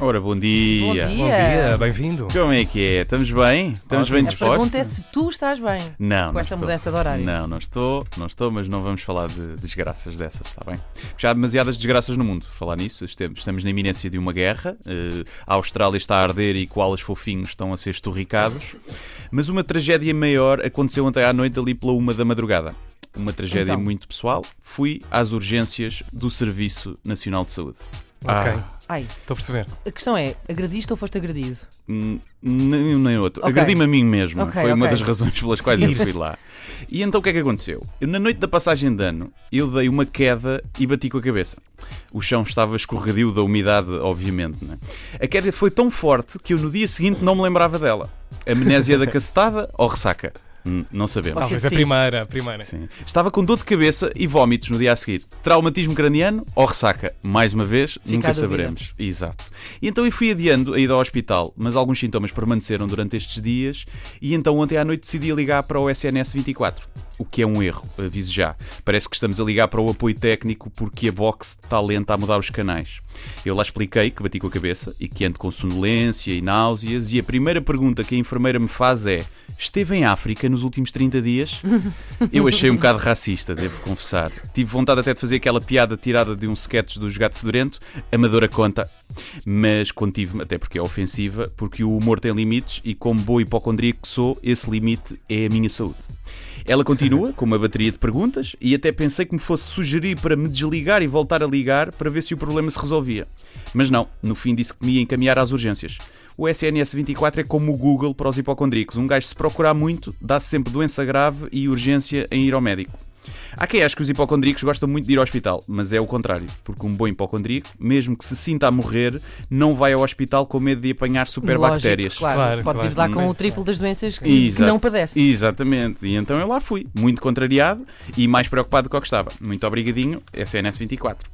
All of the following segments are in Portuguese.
Ora, bom dia. Bom dia. Bom dia, bem-vindo. Como é que é? Estamos bem? Estamos bem A A dispostos? pergunta é se tu estás bem Não, com não esta estou. mudança de horário. Não, não estou, não estou, mas não vamos falar de desgraças dessas, está bem? Já há demasiadas desgraças no mundo, falar nisso. Estamos estamos na iminência de uma guerra, eh, a Austrália está a arder e koalas fofinhos estão a ser esturricados. Mas uma tragédia maior aconteceu ontem à noite, ali pela uma da madrugada. Uma tragédia Então. muito pessoal. Fui às urgências do Serviço Nacional de Saúde. Ok, Ah, Ai, estou a perceber. a questão é, agrediste ou foste agredido? N- Nem um nem outro. Ok. Agredi-me a mim mesmo. Ok, Foi uma ok. das razões pelas quais eu fui lá. E então o que é que aconteceu? Eu, na noite da passagem de ano, eu dei uma queda e bati com a cabeça. O chão estava escorregadio da umidade, obviamente. Né? A queda foi tão forte que eu no dia seguinte não me lembrava dela. Amnésia da cacetada ou ressaca? Hum, Não sabemos. Talvez a primeira, a primeira. Sim. Estava com dor de cabeça e vómitos no dia a seguir. Traumatismo craniano ou ressaca? Mais uma vez, nunca a dúvida. saberemos. Exato. E então eu fui adiando a ida ao hospital, mas alguns sintomas permaneceram durante estes dias e então ontem à noite decidi ligar para o SNS 24. O que é um erro, aviso já. Parece que estamos a ligar para o apoio técnico porque a box está lenta a mudar os canais. Eu lá expliquei que bati com a cabeça e que ando com sonolência e náuseas e a primeira pergunta que a enfermeira me faz é Esteve em África nos últimos 30 dias? Eu achei um bocado racista, devo confessar. Tive vontade até de fazer aquela piada tirada de um sketch do Gato Fedorento, amadora conta, mas contive-me, até porque é ofensiva, porque o humor tem limites e, como boa hipocondríaco que sou, esse limite é a minha saúde. Ela continua com uma bateria de perguntas e até pensei que me fosse sugerir para me desligar e voltar a ligar para ver se o problema se resolvia. Mas não, no fim disse que me ia encaminhar às urgências. O SNS 24 é como o Google para os hipocondríacos. Um gajo, se procurar muito, dá-se sempre doença grave e urgência em ir ao médico. Há quem ache que os hipocondríacos gostam muito de ir ao hospital, mas é o contrário, porque um bom hipocondríaco, mesmo que se sinta a morrer, não vai ao hospital com medo de apanhar superbactérias. Lógico, claro. Claro, Pode vir claro. lá com o triplo das doenças que, que Exato. não padece. Exatamente. E então eu lá fui, muito contrariado e mais preocupado do que o que estava. Muito obrigadinho, SNS 24.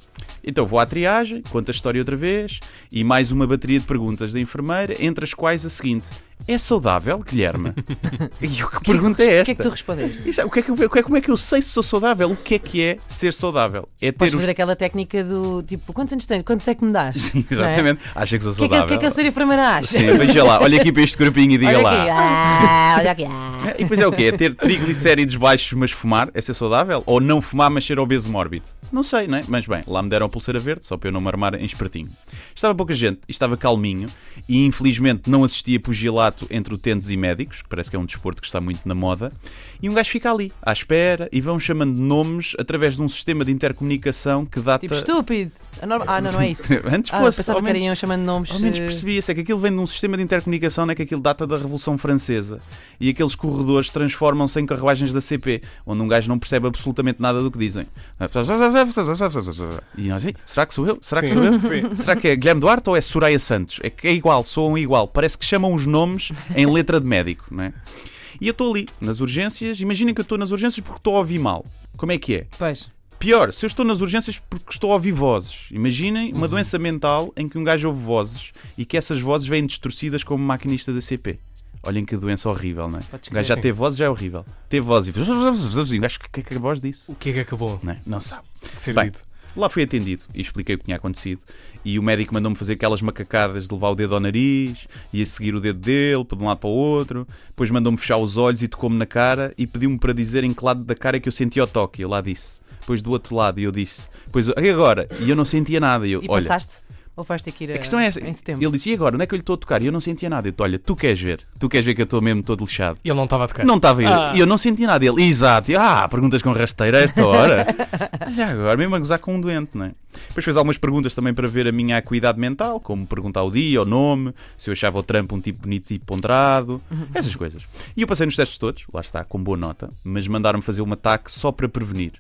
Então vou à triagem, conto a história outra vez e mais uma bateria de perguntas da enfermeira, entre as quais a seguinte: É saudável, Guilherme? e eu, que pergunta é O esta? que é que tu respondeste? Isto é- O que é que, o que é- como é que eu sei se sou saudável? O que é que é ser saudável? É ter Podes os. fazer aquela técnica do tipo, quantos anos tens? Quantos é que me dás? Exatamente. Acha que sou O que é que, saudável? o que é que a senhora enfermeira acha? Sim, veja lá, olha aqui para este grupinho e diga olha lá. aqui, ah, olha aqui. ah. É, E depois é o quê? É ter triglicéridos baixos, mas fumar? É ser saudável? Ou não fumar, mas ser obeso mórbido? Não sei, não é? Mas bem, lá me deram a pulseira verde, só para eu não me armar em espertinho. Estava pouca gente, e estava calminho, e infelizmente não assistia pugilato entre utentes e médicos, que parece que é um desporto que está muito na moda, e um gajo fica ali, à espera, e vão chamando nomes através de um sistema de intercomunicação que data... Tipo, estúpido. Norma- Ah, não, não é isso. Antes Ah, fosse, pensava ao que menos- eram chamando nomes. ao menos eh, percebia-se é que aquilo vem de um sistema de intercomunicação, é que aquilo data da Revolução Francesa. E aqueles corredores transformam-se em carruagens da CP, onde um gajo não percebe absolutamente nada do que dizem. E nós, "Ei, será que sou eu? Será que Sim, sou eu? sim. Será que é Guilherme Duarte ou é Soraya Santos? É que é igual, soam igual. Parece que chamam os nomes em letra de médico, não é? E eu estou ali, nas urgências. Imaginem que eu estou nas urgências porque estou a ouvir mal. Como é que é? Pois. Pior, se eu estou nas urgências porque estou a ouvir vozes. Imaginem uma doença mental em que um gajo ouve vozes e que essas vozes vêm distorcidas como maquinista da CP. Olhem que doença horrível, não é? Podes O gajo já crer. teve vozes, já é horrível. Teve vozes e. E o gajo, o que é que a voz disse? O que é que acabou Não, é? não sabe. Ser Bem, dito? Lá fui atendido e expliquei o que tinha acontecido. E o médico mandou-me fazer aquelas macacadas de levar o dedo ao nariz e a seguir o dedo dele, para de um lado para o outro. Depois mandou-me fechar os olhos e tocou-me na cara e pediu-me para dizer em que lado da cara é que eu sentia o toque. Eu lá disse. Depois do outro lado, e eu disse. Depois, e agora? E eu não sentia nada. E eu, E olha, passaste? Ou vais ter que ir a questão é essa. em setembro? Ele disse, e agora? Onde é que eu lhe estou a tocar? E eu não sentia nada. Eu disse, olha, tu queres ver? Tu queres ver que eu estou mesmo todo lixado? E ele não estava a tocar. Não estava eu. Ah. E eu não senti nada. Ele, exato. E, ah, perguntas com rasteira a esta hora. Já agora, mesmo a gozar com um doente, não é? Depois fez algumas perguntas também para ver a minha acuidade mental, como perguntar o dia, o nome, se eu achava o Trump um tipo bonito e ponderado, essas coisas. E eu passei nos testes todos, lá está, com boa nota, mas mandaram-me fazer um ataque só para prevenir.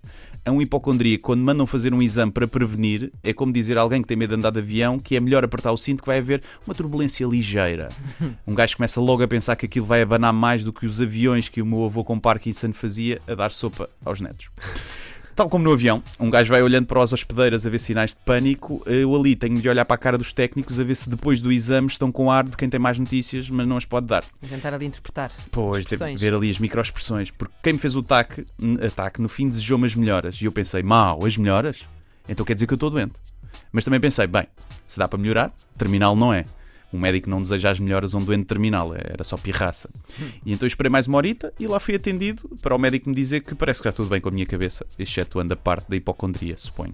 A um hipocondria, quando mandam fazer um exame para prevenir, é como dizer a alguém que tem medo de andar de avião que é melhor apertar o cinto que vai haver uma turbulência ligeira. Um gajo começa logo a pensar que aquilo vai abanar mais do que os aviões que o meu avô com Parkinson fazia a dar sopa aos netos. Tal como no avião, um gajo vai olhando para as hospedeiras a ver sinais de pânico, eu ali tenho de olhar para a cara dos técnicos a ver se depois do exame estão com ar de quem tem mais notícias, mas não as pode dar. Tentar ali interpretar. Pois, ver ali as microexpressões, porque quem me fez o ataque, ataque no fim desejou-me as melhoras e eu pensei, mau, as melhoras? Então quer dizer que eu estou doente. Mas também pensei, bem, se dá para melhorar, terminal não é. Um médico não deseja as melhoras a um doente terminal, era só pirraça. E então eu esperei mais uma horita e lá fui atendido para o médico me dizer que parece que está tudo bem com a minha cabeça, excetuando a parte da hipocondria, suponho.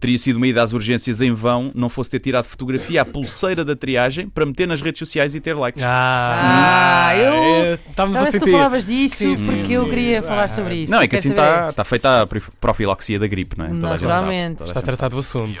Teria sido uma ida às urgências em vão, não fosse ter tirado fotografia à pulseira da triagem para meter nas redes sociais e ter likes. Ah, eu- é, Estávamos a Talvez tu sentir. falavas disso Sim, sim, porque eu sim. queria falar Ah, sobre isso. Não, é que assim está está feita a prof- profilaxia da gripe, não é? Toda a gente sabe, Naturalmente. toda a Está gente tratado o assunto.